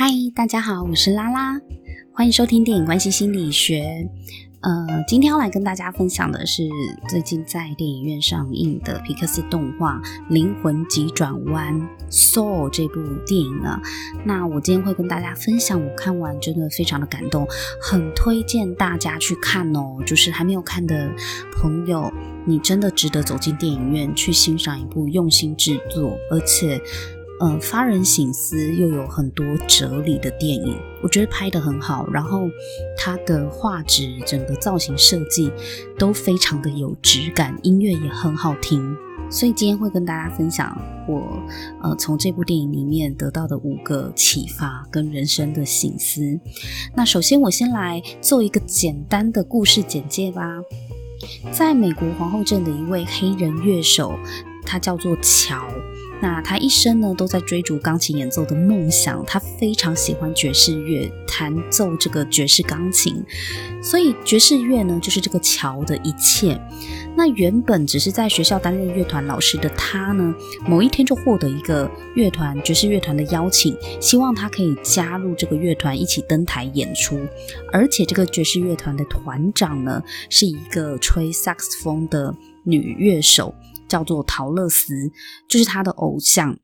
嗨，大家好，我是拉拉，欢迎收听电影关系心理学。呃，今天要来跟大家分享的是最近在电影院上映的皮克斯动画《灵魂急转弯》Soul 这部电影啊。那我今天会跟大家分享，我看完真的非常的感动，很推荐大家去看哦。就是还没有看的朋友，你真的值得走进电影院去欣赏一部用心制作，而且。呃，发人省思又有很多哲理的电影，我觉得拍得很好。然后它的画质、整个造型设计都非常的有质感，音乐也很好听。所以今天会跟大家分享我呃从这部电影里面得到的五个启发跟人生的省思。那首先我先来做一个简单的故事简介吧。在美国皇后镇的一位黑人乐手，他叫做乔。那他一生呢，都在追逐钢琴演奏的梦想。他非常喜欢爵士乐，弹奏这个爵士钢琴，所以爵士乐呢，就是这个乔的一切。那原本只是在学校担任乐团老师的他呢，某一天就获得一个乐团爵士乐团的邀请，希望他可以加入这个乐团一起登台演出。而且这个爵士乐团的团长呢，是一个吹萨克斯风的女乐手。叫做陶乐斯，就是他的偶像。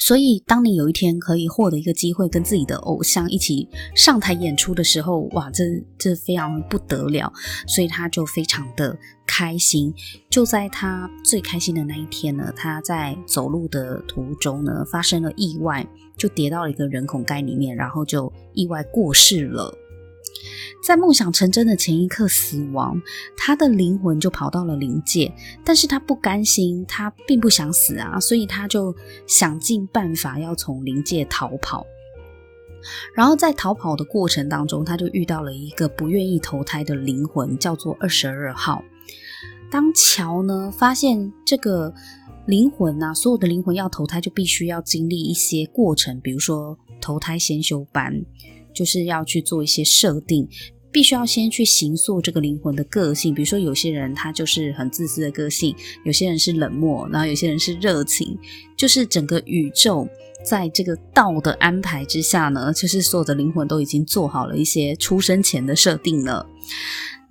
所以，当你有一天可以获得一个机会，跟自己的偶像一起上台演出的时候，哇，这这非常不得了。所以他就非常的开心。就在他最开心的那一天呢，他在走路的途中呢，发生了意外，就跌到了一个人孔盖里面，然后就意外过世了。在梦想成真的前一刻死亡，他的灵魂就跑到了灵界，但是他不甘心，他并不想死啊，所以他就想尽办法要从灵界逃跑。然后在逃跑的过程当中，他就遇到了一个不愿意投胎的灵魂，叫做二十二号。当乔呢发现这个灵魂啊，所有的灵魂要投胎就必须要经历一些过程，比如说投胎先修班。就是要去做一些设定，必须要先去形塑这个灵魂的个性。比如说，有些人他就是很自私的个性，有些人是冷漠，然后有些人是热情。就是整个宇宙在这个道的安排之下呢，就是所有的灵魂都已经做好了一些出生前的设定了。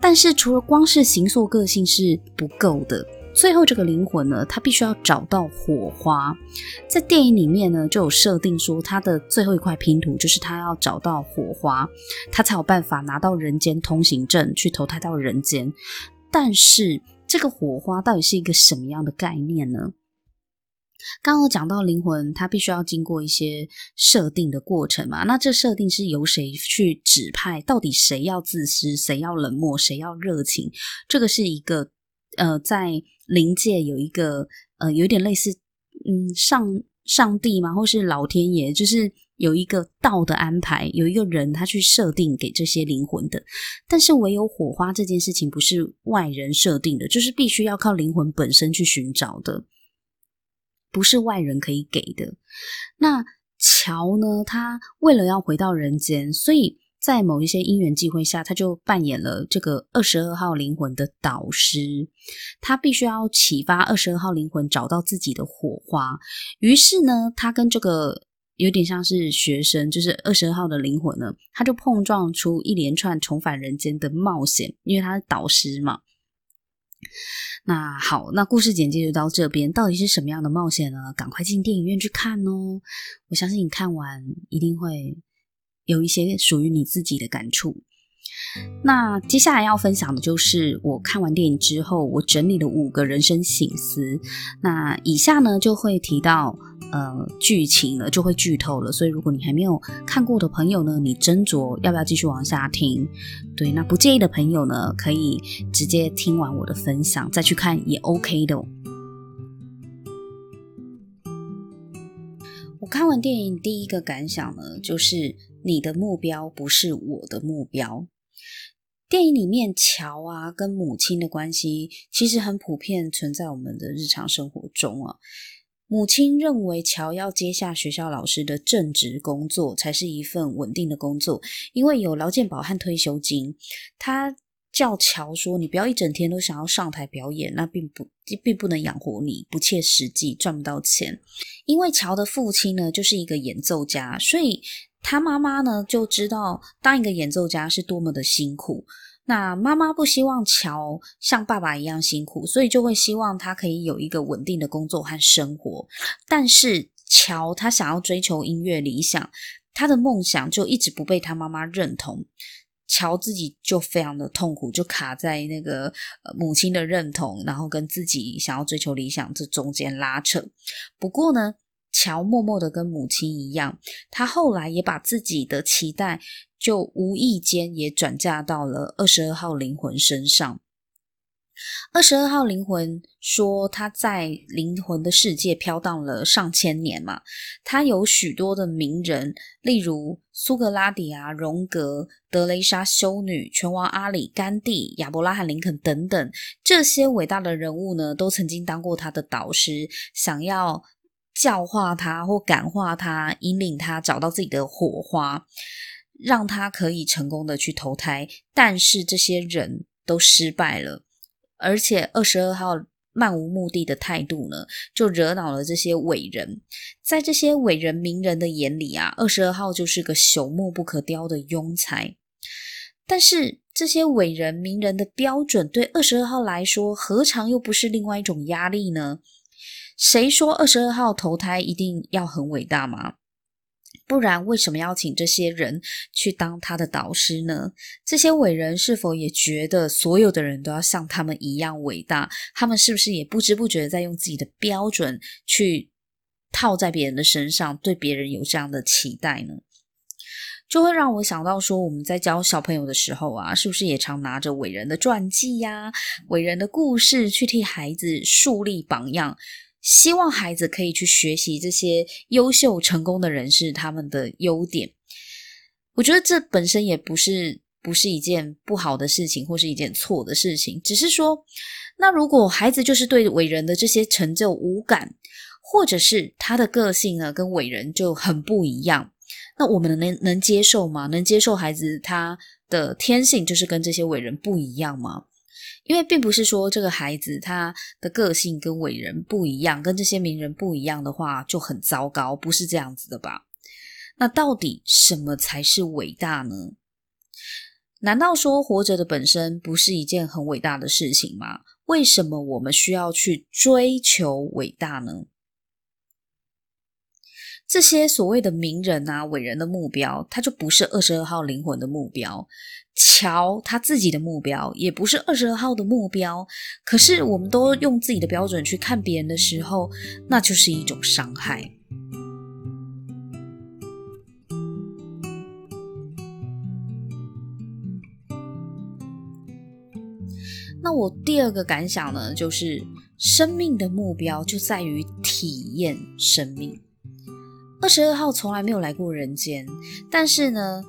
但是，除了光是形塑个性是不够的。最后，这个灵魂呢，他必须要找到火花。在电影里面呢，就有设定说，他的最后一块拼图就是他要找到火花，他才有办法拿到人间通行证去投胎到人间。但是，这个火花到底是一个什么样的概念呢？刚刚讲到灵魂，它必须要经过一些设定的过程嘛。那这设定是由谁去指派？到底谁要自私，谁要冷漠，谁要热情？这个是一个。呃，在灵界有一个呃，有点类似嗯上上帝嘛，或是老天爷，就是有一个道的安排，有一个人他去设定给这些灵魂的。但是唯有火花这件事情不是外人设定的，就是必须要靠灵魂本身去寻找的，不是外人可以给的。那乔呢，他为了要回到人间，所以。在某一些因缘际会下，他就扮演了这个二十二号灵魂的导师。他必须要启发二十二号灵魂找到自己的火花。于是呢，他跟这个有点像是学生，就是二十二号的灵魂呢，他就碰撞出一连串重返人间的冒险，因为他是导师嘛。那好，那故事简介就到这边。到底是什么样的冒险呢？赶快进电影院去看哦！我相信你看完一定会。有一些属于你自己的感触。那接下来要分享的就是我看完电影之后，我整理了五个人生醒思。那以下呢就会提到呃剧情了，就会剧透了。所以如果你还没有看过的朋友呢，你斟酌要不要继续往下听。对，那不介意的朋友呢，可以直接听完我的分享再去看也 OK 的。我看完电影第一个感想呢，就是。你的目标不是我的目标。电影里面乔啊跟母亲的关系其实很普遍存在我们的日常生活中啊。母亲认为乔要接下学校老师的正职工作才是一份稳定的工作，因为有劳健保和退休金。他叫乔说：“你不要一整天都想要上台表演，那并不并不能养活你，不切实际，赚不到钱。”因为乔的父亲呢就是一个演奏家，所以。他妈妈呢就知道当一个演奏家是多么的辛苦。那妈妈不希望乔像爸爸一样辛苦，所以就会希望他可以有一个稳定的工作和生活。但是乔他想要追求音乐理想，他的梦想就一直不被他妈妈认同。乔自己就非常的痛苦，就卡在那个母亲的认同，然后跟自己想要追求理想这中间拉扯。不过呢，乔默默的跟母亲一样，他后来也把自己的期待就无意间也转嫁到了二十二号灵魂身上。二十二号灵魂说，他在灵魂的世界飘荡了上千年嘛，他有许多的名人，例如苏格拉底啊、荣格、德雷莎修女、拳王阿里、甘地、亚伯拉罕林肯等等，这些伟大的人物呢，都曾经当过他的导师，想要教化他或感化他，引领他找到自己的火花，让他可以成功的去投胎，但是这些人都失败了。而且二十二号漫无目的的态度呢，就惹恼了这些伟人。在这些伟人名人的眼里啊，二十二号就是个朽木不可雕的庸才。但是这些伟人名人的标准，对二十二号来说，何尝又不是另外一种压力呢？谁说二十二号投胎一定要很伟大吗？不然，为什么要请这些人去当他的导师呢？这些伟人是否也觉得所有的人都要像他们一样伟大？他们是不是也不知不觉的在用自己的标准去套在别人的身上，对别人有这样的期待呢？就会让我想到说，我们在教小朋友的时候啊，是不是也常拿着伟人的传记呀、伟人的故事去替孩子树立榜样？希望孩子可以去学习这些优秀成功的人士他们的优点。我觉得这本身也不是不是一件不好的事情，或是一件错的事情。只是说，那如果孩子就是对伟人的这些成就无感，或者是他的个性呢，跟伟人就很不一样，那我们能能接受吗？能接受孩子他的天性就是跟这些伟人不一样吗？因为并不是说这个孩子他的个性跟伟人不一样，跟这些名人不一样的话就很糟糕，不是这样子的吧？那到底什么才是伟大呢？难道说活着的本身不是一件很伟大的事情吗？为什么我们需要去追求伟大呢？这些所谓的名人啊、伟人的目标，他就不是二十二号灵魂的目标。乔他自己的目标也不是二十二号的目标。可是我们都用自己的标准去看别人的时候，那就是一种伤害。那我第二个感想呢，就是生命的目标就在于体验生命。二十二号从来没有来过人间，但是呢，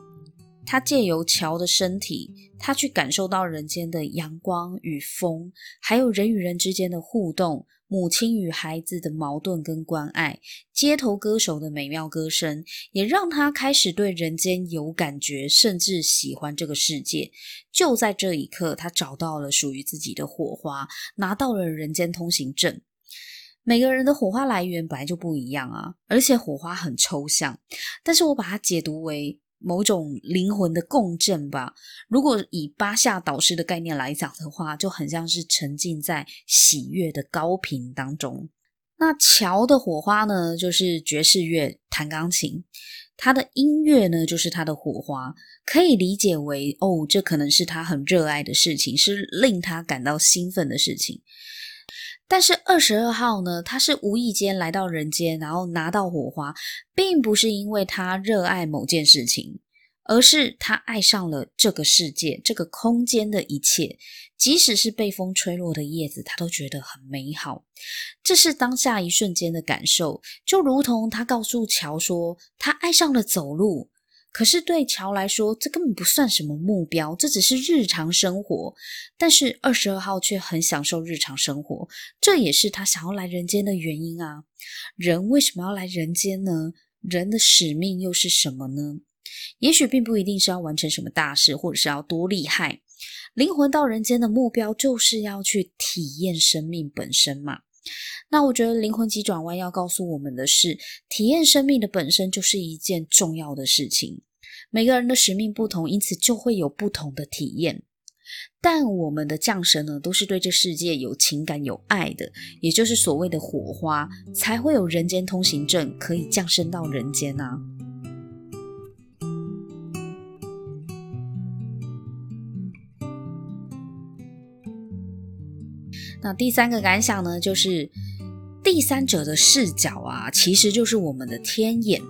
他借由乔的身体，他去感受到人间的阳光与风，还有人与人之间的互动，母亲与孩子的矛盾跟关爱，街头歌手的美妙歌声，也让他开始对人间有感觉，甚至喜欢这个世界。就在这一刻，他找到了属于自己的火花，拿到了人间通行证。每个人的火花来源本来就不一样啊，而且火花很抽象，但是我把它解读为某种灵魂的共振吧。如果以巴夏导师的概念来讲的话，就很像是沉浸在喜悦的高频当中。那乔的火花呢，就是爵士乐，弹钢琴，他的音乐呢，就是他的火花，可以理解为哦，这可能是他很热爱的事情，是令他感到兴奋的事情。但是二十二号呢，他是无意间来到人间，然后拿到火花，并不是因为他热爱某件事情，而是他爱上了这个世界、这个空间的一切，即使是被风吹落的叶子，他都觉得很美好。这是当下一瞬间的感受，就如同他告诉乔说，他爱上了走路。可是对乔来说，这根本不算什么目标，这只是日常生活。但是二十二号却很享受日常生活，这也是他想要来人间的原因啊。人为什么要来人间呢？人的使命又是什么呢？也许并不一定是要完成什么大事，或者是要多厉害。灵魂到人间的目标就是要去体验生命本身嘛。那我觉得灵魂急转弯要告诉我们的是，体验生命的本身就是一件重要的事情。每个人的使命不同，因此就会有不同的体验。但我们的降生呢，都是对这世界有情感、有爱的，也就是所谓的火花，才会有人间通行证可以降生到人间啊。那第三个感想呢，就是第三者的视角啊，其实就是我们的天眼。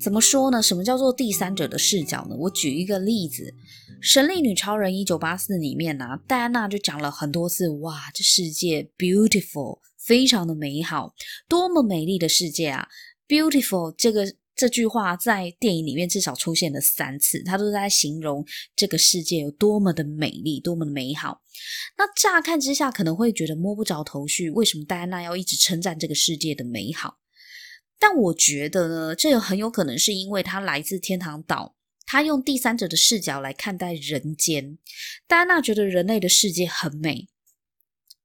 怎么说呢？什么叫做第三者的视角呢？我举一个例子，《神力女超人一九八四》里面啊，戴安娜就讲了很多次，哇，这世界 beautiful，非常的美好，多么美丽的世界啊！beautiful 这个这句话在电影里面至少出现了三次，他都在形容这个世界有多么的美丽，多么的美好。那乍看之下可能会觉得摸不着头绪，为什么戴安娜要一直称赞这个世界的美好？但我觉得呢，这很有可能是因为他来自天堂岛，他用第三者的视角来看待人间。戴安娜觉得人类的世界很美，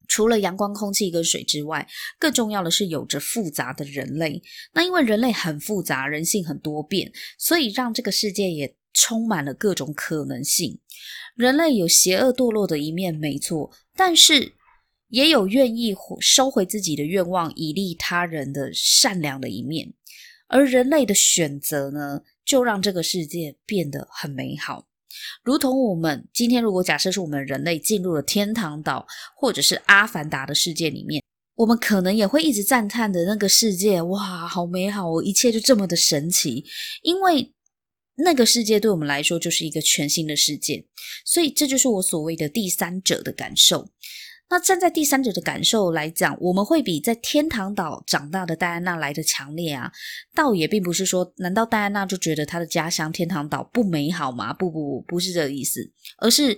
除了阳光、空气跟水之外，更重要的是有着复杂的人类。那因为人类很复杂，人性很多变，所以让这个世界也充满了各种可能性。人类有邪恶堕落的一面，没错，但是，也有愿意收回自己的愿望，以利他人的善良的一面，而人类的选择呢，就让这个世界变得很美好。如同我们今天，如果假设是我们人类进入了天堂岛，或者是阿凡达的世界里面，我们可能也会一直赞叹的那个世界，哇，好美好，一切就这么的神奇，因为那个世界对我们来说就是一个全新的世界，所以这就是我所谓的第三者的感受。那站在第三者的感受来讲，我们会比在天堂岛长大的戴安娜来的强烈啊！倒也并不是说，难道戴安娜就觉得她的家乡天堂岛不美好吗？不不不，不是这个意思，而是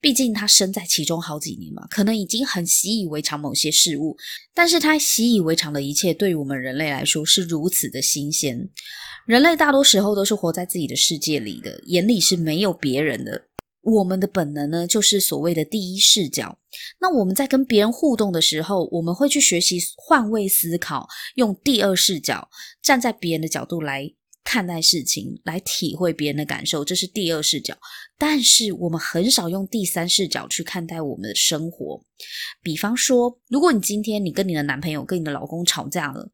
毕竟她身在其中好几年嘛，可能已经很习以为常某些事物，但是她习以为常的一切，对于我们人类来说是如此的新鲜。人类大多时候都是活在自己的世界里的，眼里是没有别人的。我们的本能呢，就是所谓的第一视角。那我们在跟别人互动的时候，我们会去学习换位思考，用第二视角，站在别人的角度来看待事情，来体会别人的感受，这是第二视角。但是我们很少用第三视角去看待我们的生活。比方说，如果你今天你跟你的男朋友、跟你的老公吵架了。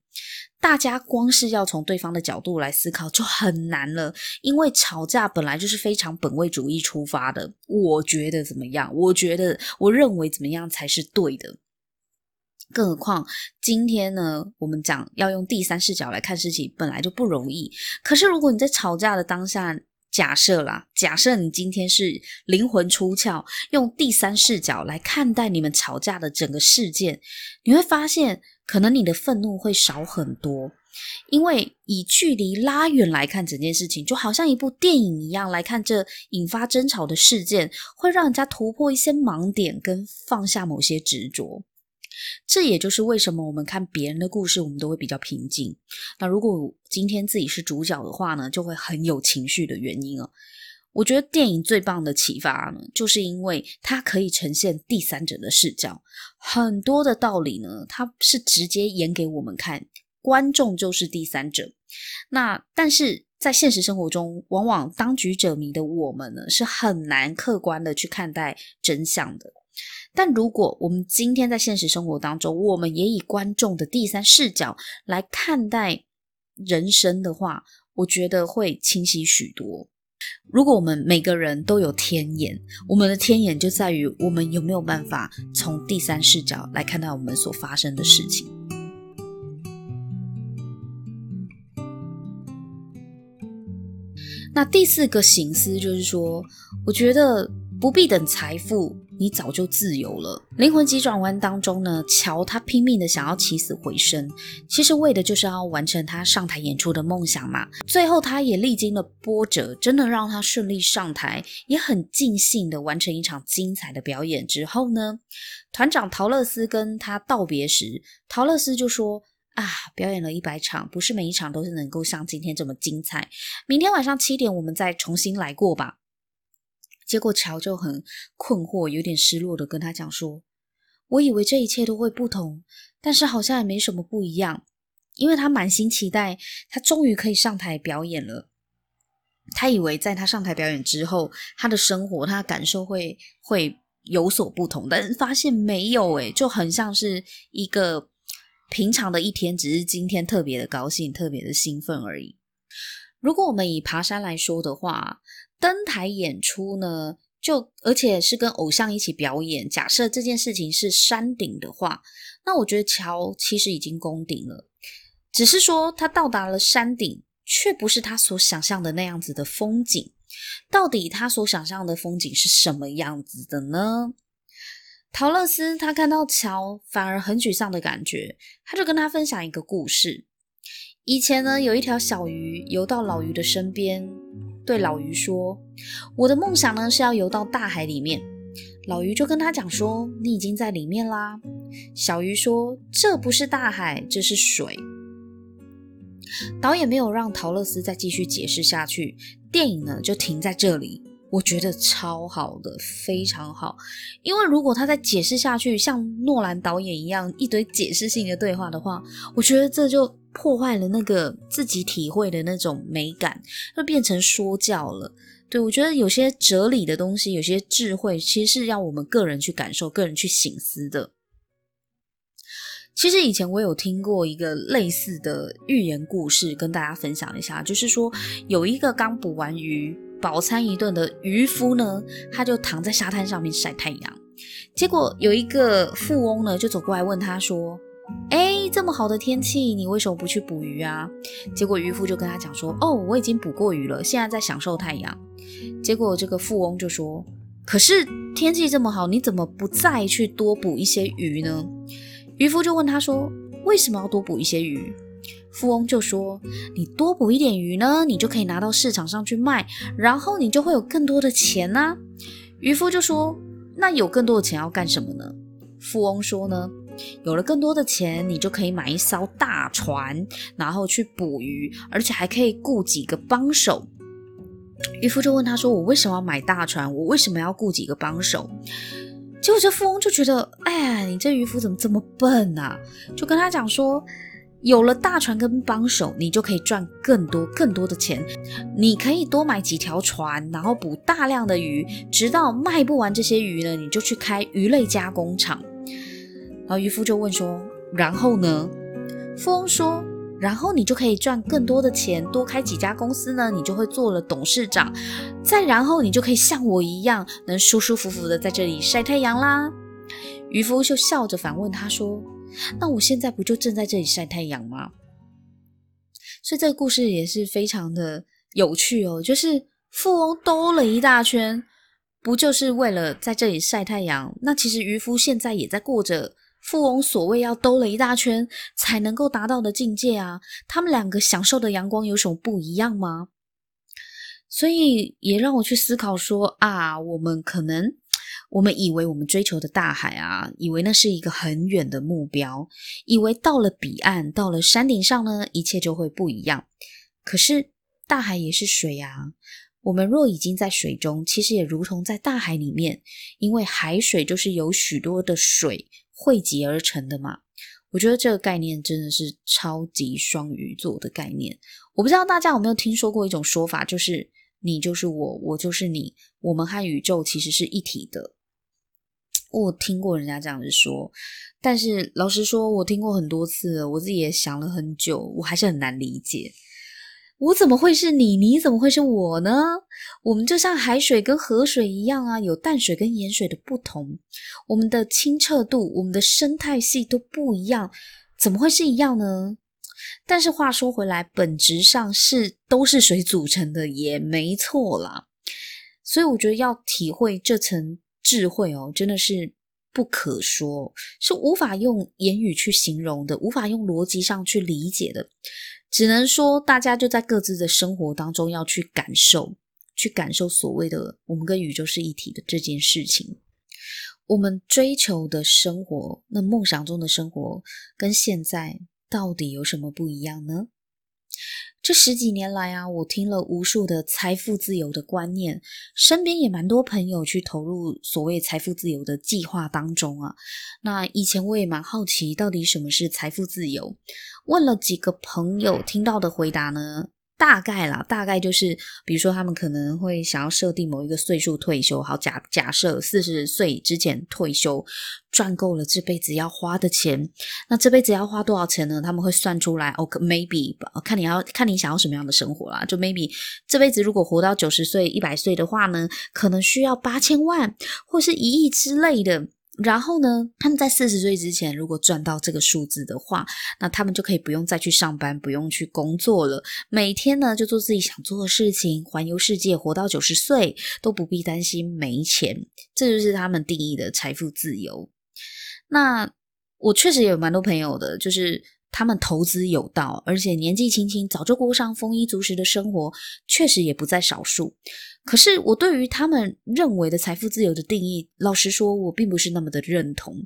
大家光是要从对方的角度来思考就很难了，因为吵架本来就是非常本位主义出发的。我觉得怎么样？我觉得我认为怎么样才是对的。更何况今天呢，我们讲要用第三视角来看事情，本来就不容易。可是如果你在吵架的当下，假设啦，假设你今天是灵魂出窍，用第三视角来看待你们吵架的整个事件，你会发现。可能你的愤怒会少很多，因为以距离拉远来看整件事情，就好像一部电影一样来看这引发争吵的事件，会让人家突破一些盲点跟放下某些执着。这也就是为什么我们看别人的故事，我们都会比较平静。那如果今天自己是主角的话呢，就会很有情绪的原因哦。我觉得电影最棒的启发呢，就是因为它可以呈现第三者的视角，很多的道理呢，它是直接演给我们看，观众就是第三者。那但是在现实生活中，往往当局者迷的我们呢，是很难客观的去看待真相的。但如果我们今天在现实生活当中，我们也以观众的第三视角来看待人生的话，我觉得会清晰许多。如果我们每个人都有天眼，我们的天眼就在于我们有没有办法从第三视角来看待我们所发生的事情。那第四个省思就是说，我觉得不必等财富。你早就自由了。灵魂急转弯当中呢，乔他拼命的想要起死回生，其实为的就是要完成他上台演出的梦想嘛。最后他也历经了波折，真的让他顺利上台，也很尽兴的完成一场精彩的表演之后呢，团长陶乐斯跟他道别时，陶乐斯就说：“啊，表演了一百场，不是每一场都是能够像今天这么精彩。明天晚上七点，我们再重新来过吧。”结果乔就很困惑，有点失落的跟他讲说：“我以为这一切都会不同，但是好像也没什么不一样，因为他满心期待，他终于可以上台表演了。他以为在他上台表演之后，他的生活、他的感受会会有所不同，但是发现没有，诶，就很像是一个平常的一天，只是今天特别的高兴、特别的兴奋而已。如果我们以爬山来说的话，登台演出呢，就而且是跟偶像一起表演。假设这件事情是山顶的话，那我觉得乔其实已经攻顶了，只是说他到达了山顶。却不是他所想象的那样子的风景。到底他所想象的风景是什么样子的呢？陶乐斯他看到乔反而很沮丧的感觉，他就跟他分享一个故事。以前呢，有一条小鱼游到老鱼的身边，对老鱼说：“我的梦想呢是要游到大海里面。”老鱼就跟他讲说：“你已经在里面啦。”小鱼说：“这不是大海，这是水。”导演没有让陶乐斯再继续解释下去，电影呢就停在这里。我觉得超好的，非常好。因为如果他再解释下去，像诺兰导演一样一堆解释性的对话的话，我觉得这就破坏了那个自己体会的那种美感，就变成说教了。对，我觉得有些哲理的东西，有些智慧，其实是要我们个人去感受、个人去省思的。其实以前我有听过一个类似的寓言故事，跟大家分享一下。就是说，有一个刚捕完鱼、饱餐一顿的渔夫呢，他就躺在沙滩上面晒太阳。结果有一个富翁呢，就走过来问他说：“诶，这么好的天气，你为什么不去捕鱼啊？”结果渔夫就跟他讲说：“哦，我已经捕过鱼了，现在在享受太阳。”结果这个富翁就说：“可是天气这么好，你怎么不再去多捕一些鱼呢？”渔夫就问他说：“为什么要多捕一些鱼？”富翁就说：“你多捕一点鱼呢，你就可以拿到市场上去卖，然后你就会有更多的钱呐。”渔夫就说：“那有更多的钱要干什么呢？”富翁说：“呢，有了更多的钱，你就可以买一艘大船，然后去捕鱼，而且还可以雇几个帮手。”渔夫就问他说：“我为什么要买大船？我为什么要雇几个帮手？”结果这富翁就觉得，哎呀，你这渔夫怎么这么笨啊？就跟他讲说，有了大船跟帮手，你就可以赚更多更多的钱。你可以多买几条船，然后捕大量的鱼，直到卖不完这些鱼呢，你就去开鱼类加工厂。然后渔夫就问说，然后呢？富翁说。然后你就可以赚更多的钱，多开几家公司呢，你就会做了董事长。再然后你就可以像我一样，能舒舒服服的在这里晒太阳啦。渔夫就笑着反问他说：“那我现在不就正在这里晒太阳吗？”所以这个故事也是非常的有趣哦，就是富翁兜了一大圈，不就是为了在这里晒太阳？那其实渔夫现在也在过着。富翁所谓要兜了一大圈才能够达到的境界啊，他们两个享受的阳光有什么不一样吗？所以也让我去思考说啊，我们可能我们以为我们追求的大海啊，以为那是一个很远的目标，以为到了彼岸，到了山顶上呢，一切就会不一样。可是大海也是水啊，我们若已经在水中，其实也如同在大海里面，因为海水就是有许多的水。汇集而成的嘛，我觉得这个概念真的是超级双鱼座的概念。我不知道大家有没有听说过一种说法，就是你就是我，我就是你，我们和宇宙其实是一体的。我听过人家这样子说，但是老实说，我听过很多次，我自己也想了很久，我还是很难理解。我怎么会是你？你怎么会是我呢？我们就像海水跟河水一样啊，有淡水跟盐水的不同。我们的清澈度、我们的生态系都不一样，怎么会是一样呢？但是话说回来，本质上是都是水组成的，也没错啦。所以我觉得要体会这层智慧哦，真的是不可说，是无法用言语去形容的，无法用逻辑上去理解的。只能说，大家就在各自的生活当中要去感受，去感受所谓的我们跟宇宙是一体的这件事情。我们追求的生活，那梦想中的生活，跟现在到底有什么不一样呢？这十几年来啊，我听了无数的财富自由的观念，身边也蛮多朋友去投入所谓财富自由的计划当中啊。那以前我也蛮好奇，到底什么是财富自由？问了几个朋友，听到的回答呢？大概啦，大概就是，比如说他们可能会想要设定某一个岁数退休，好，假假设四十岁之前退休，赚够了这辈子要花的钱，那这辈子要花多少钱呢？他们会算出来，OK，，maybe 看你要看你想要什么样的生活啦，就 maybe 这辈子如果活到九十岁、一百岁的话呢，可能需要八千万或是一亿之类的。然后呢，他们在四十岁之前，如果赚到这个数字的话，那他们就可以不用再去上班，不用去工作了。每天呢，就做自己想做的事情，环游世界，活到九十岁都不必担心没钱。这就是他们定义的财富自由。那我确实也有蛮多朋友的，就是。他们投资有道，而且年纪轻轻早就过上丰衣足食的生活，确实也不在少数。可是我对于他们认为的财富自由的定义，老实说，我并不是那么的认同。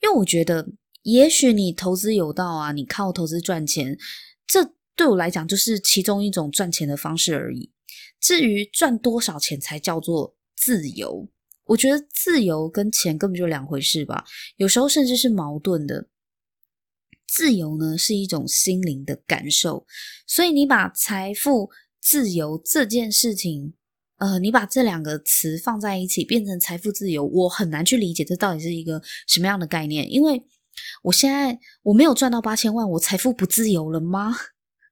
因为我觉得，也许你投资有道啊，你靠投资赚钱，这对我来讲就是其中一种赚钱的方式而已。至于赚多少钱才叫做自由，我觉得自由跟钱根本就两回事吧，有时候甚至是矛盾的。自由呢，是一种心灵的感受，所以你把财富自由这件事情，呃，你把这两个词放在一起，变成财富自由，我很难去理解这到底是一个什么样的概念。因为我现在我没有赚到八千万，我财富不自由了吗？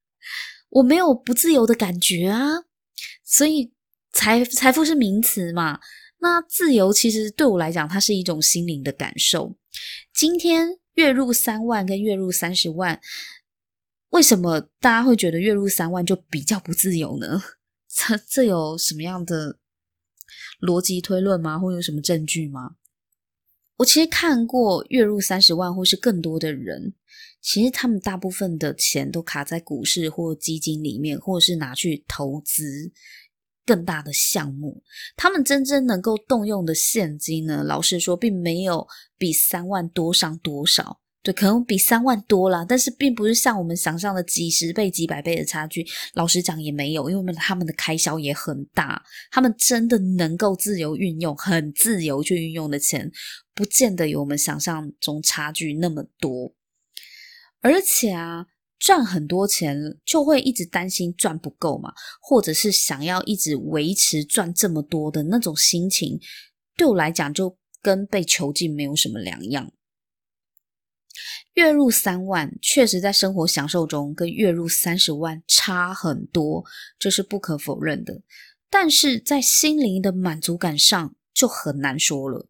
我没有不自由的感觉啊。所以财财富是名词嘛，那自由其实对我来讲，它是一种心灵的感受。今天。月入三万跟月入三十万，为什么大家会觉得月入三万就比较不自由呢？这这有什么样的逻辑推论吗？或有什么证据吗？我其实看过月入三十万或是更多的人，其实他们大部分的钱都卡在股市或基金里面，或者是拿去投资。更大的项目，他们真正能够动用的现金呢？老实说，并没有比三万多上多少。对，可能比三万多啦，但是并不是像我们想象的几十倍、几百倍的差距。老实讲，也没有，因为他们的开销也很大。他们真的能够自由运用、很自由去运用的钱，不见得有我们想象中差距那么多。而且啊。赚很多钱就会一直担心赚不够嘛，或者是想要一直维持赚这么多的那种心情，对我来讲就跟被囚禁没有什么两样。月入三万，确实在生活享受中跟月入三十万差很多，这是不可否认的。但是在心灵的满足感上就很难说了。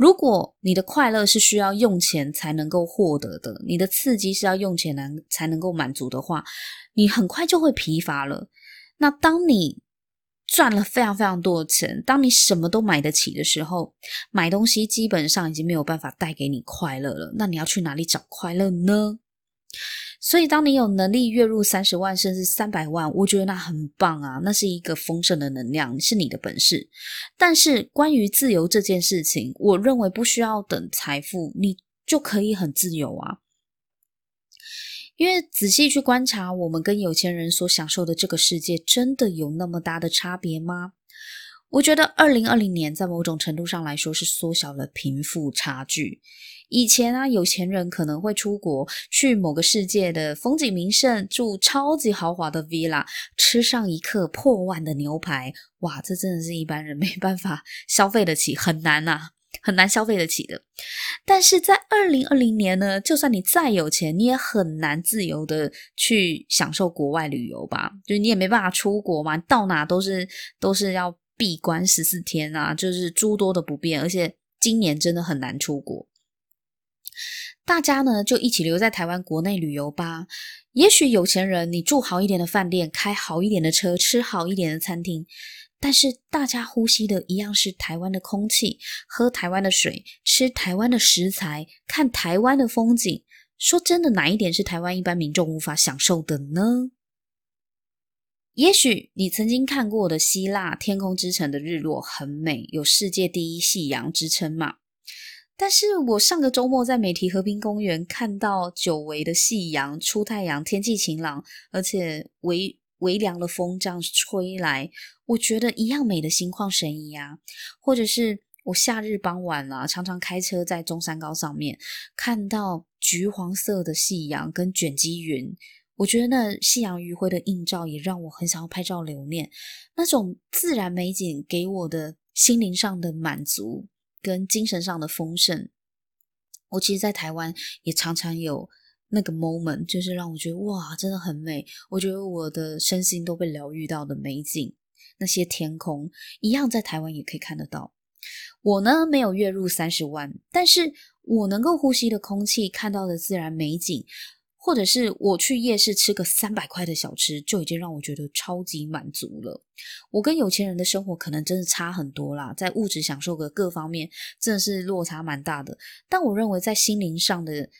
如果你的快乐是需要用钱才能够获得的，你的刺激是要用钱能才能够满足的话，你很快就会疲乏了。那当你赚了非常非常多的钱，当你什么都买得起的时候，买东西基本上已经没有办法带给你快乐了。那你要去哪里找快乐呢？所以，当你有能力月入三十万甚至三百万，我觉得那很棒啊，那是一个丰盛的能量，是你的本事。但是，关于自由这件事情，我认为不需要等财富，你就可以很自由啊。因为仔细去观察，我们跟有钱人所享受的这个世界，真的有那么大的差别吗？我觉得，二零二零年在某种程度上来说，是缩小了贫富差距。以前啊，有钱人可能会出国去某个世界的风景名胜，住超级豪华的 villa，吃上一客破万的牛排，哇，这真的是一般人 没办法消费得起，很难呐、很难消费得起的。但是在二零二零年呢，就算你再有钱，你也很难自由的去享受国外旅游吧？就你也没办法出国嘛，到哪都是都是要闭关十四天啊，就是诸多的不便，而且今年真的很难出国。大家呢就一起留在台湾国内旅游吧。也许有钱人你住好一点的饭店，开好一点的车，吃好一点的餐厅，但是大家呼吸的一样是台湾的空气，喝台湾的水，吃台湾的食材，看台湾的风景。说真的，哪一点是台湾一般民众无法享受的呢？也许你曾经看过的希腊天空之城的日落很美，有世界第一夕阳之称嘛。但是我上个周末在美堤和平公园看到久违的夕阳出太阳，天气晴朗，而且微微凉的风这样吹来，我觉得一样美的心旷神怡啊。或者是我夏日傍晚啊，常常开车在中山高上面看到橘黄色的夕阳跟卷积云，我觉得那夕阳余晖的映照也让我很想要拍照留念。那种自然美景给我的心灵上的满足。跟精神上的丰盛，我其实，在台湾也常常有那个 moment，就是让我觉得哇，真的很美。我觉得我的身心都被疗愈到的美景，那些天空一样，在台湾也可以看得到。我呢，没有月入三十万，但是我能够呼吸的空气，看到的自然美景。或者是我去夜市吃个三百块的小吃，就已经让我觉得超级满足了。我跟有钱人的生活可能真的差很多啦，在物质享受的各方面真的是落差蛮大的。但我认为在心灵上的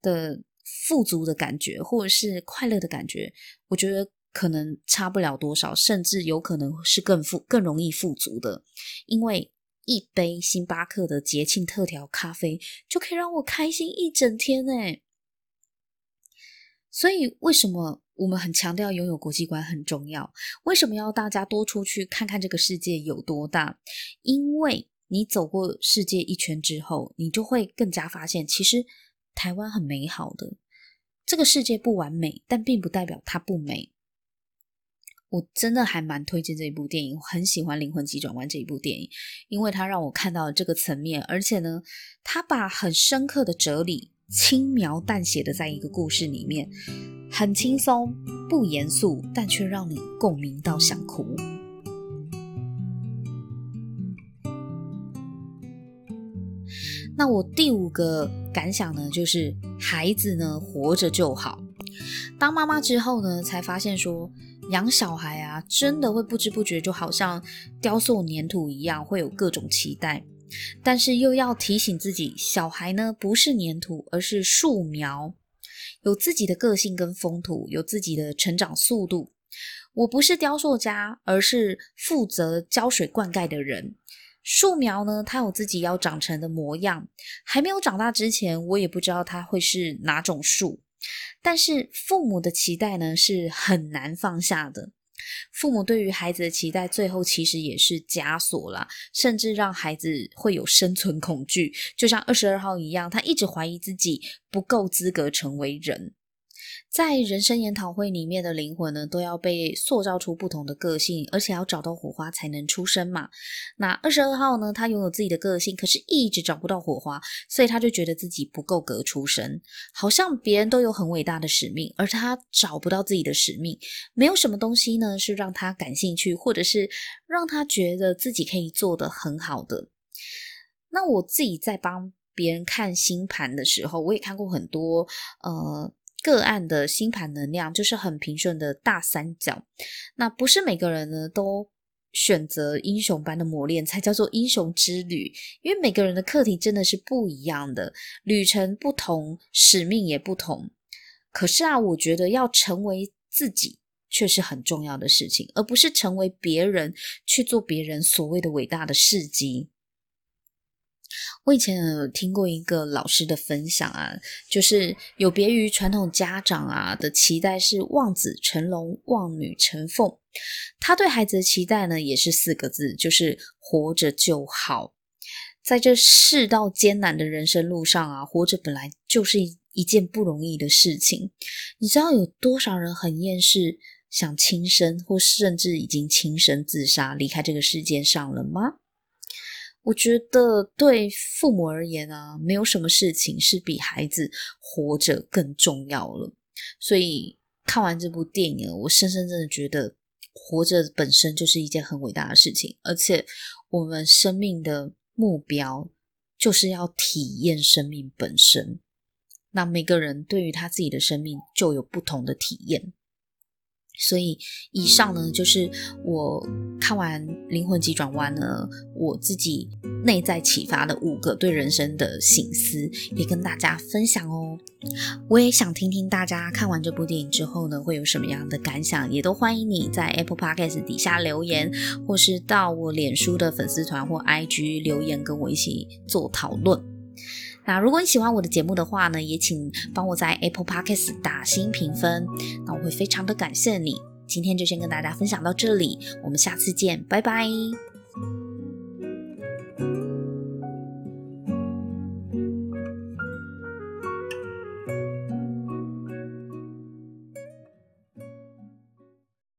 的富足的感觉，或者是快乐的感觉，我觉得可能差不了多少，甚至有可能是更富、更容易富足的。因为一杯星巴克的节庆特调咖啡，就可以让我开心一整天诶。所以，为什么我们很强调拥有国际观很重要？为什么要大家多出去看看这个世界有多大？因为你走过世界一圈之后，你就会更加发现，其实台湾很美好的。这个世界不完美，但并不代表它不美。我真的还蛮推荐这一部电影，我很喜欢《灵魂急转弯》这一部电影，因为它让我看到了这个层面，而且呢，它把很深刻的哲理。轻描淡写的在一个故事里面，很轻松，不严肃，但却让你共鸣到想哭。那我第五个感想呢，就是孩子呢活着就好。当妈妈之后呢，才发现说养小孩啊，真的会不知不觉就好像雕塑粘土一样，会有各种期待。但是又要提醒自己，小孩呢不是粘土，而是树苗，有自己的个性跟风土，有自己的成长速度。我不是雕塑家，而是负责浇水灌溉的人。树苗呢，它有自己要长成的模样，还没有长大之前，我也不知道它会是哪种树。但是父母的期待呢，是很难放下的。父母对于孩子的期待，最后其实也是枷锁啦，甚至让孩子会有生存恐惧，就像二十二号一样，他一直怀疑自己不够资格成为人。在人生研讨会里面的灵魂呢，都要被塑造出不同的个性，而且要找到火花才能出生嘛。那二十二号呢，他拥有自己的个性，可是一直找不到火花，所以他就觉得自己不够格出生，好像别人都有很伟大的使命，而他找不到自己的使命，没有什么东西呢是让他感兴趣，或者是让他觉得自己可以做得很好的。那我自己在帮别人看星盘的时候，我也看过很多，呃。个案的星盘能量就是很平顺的大三角，那不是每个人呢都选择英雄般的磨练才叫做英雄之旅，因为每个人的课题真的是不一样的，旅程不同，使命也不同。可是啊，我觉得要成为自己却是很重要的事情，而不是成为别人去做别人所谓的伟大的事迹。我以前有听过一个老师的分享啊，就是有别于传统家长啊的期待是望子成龙、望女成凤，他对孩子的期待呢也是四个字，就是活着就好。在这世道艰难的人生路上啊，活着本来就是一一件不容易的事情。你知道有多少人很厌世，想轻生，或甚至已经轻生自杀，离开这个世界上了吗？我觉得对父母而言啊，没有什么事情是比孩子活着更重要了。所以看完这部电影，我深深真的觉得，活着本身就是一件很伟大的事情，而且我们生命的目标就是要体验生命本身。那每个人对于他自己的生命就有不同的体验。所以，以上呢就是我看完《灵魂急转弯》呢，我自己内在启发的五个对人生的省思，也跟大家分享哦。我也想听听大家看完这部电影之后呢，会有什么样的感想，也都欢迎你在 Apple Podcast 底下留言，或是到我脸书的粉丝团或 IG 留言，跟我一起做讨论。那如果你喜欢我的节目的话呢，也请帮我在 Apple Podcast 打新评分，那我会非常的感谢你。今天就先跟大家分享到这里，我们下次见，拜拜。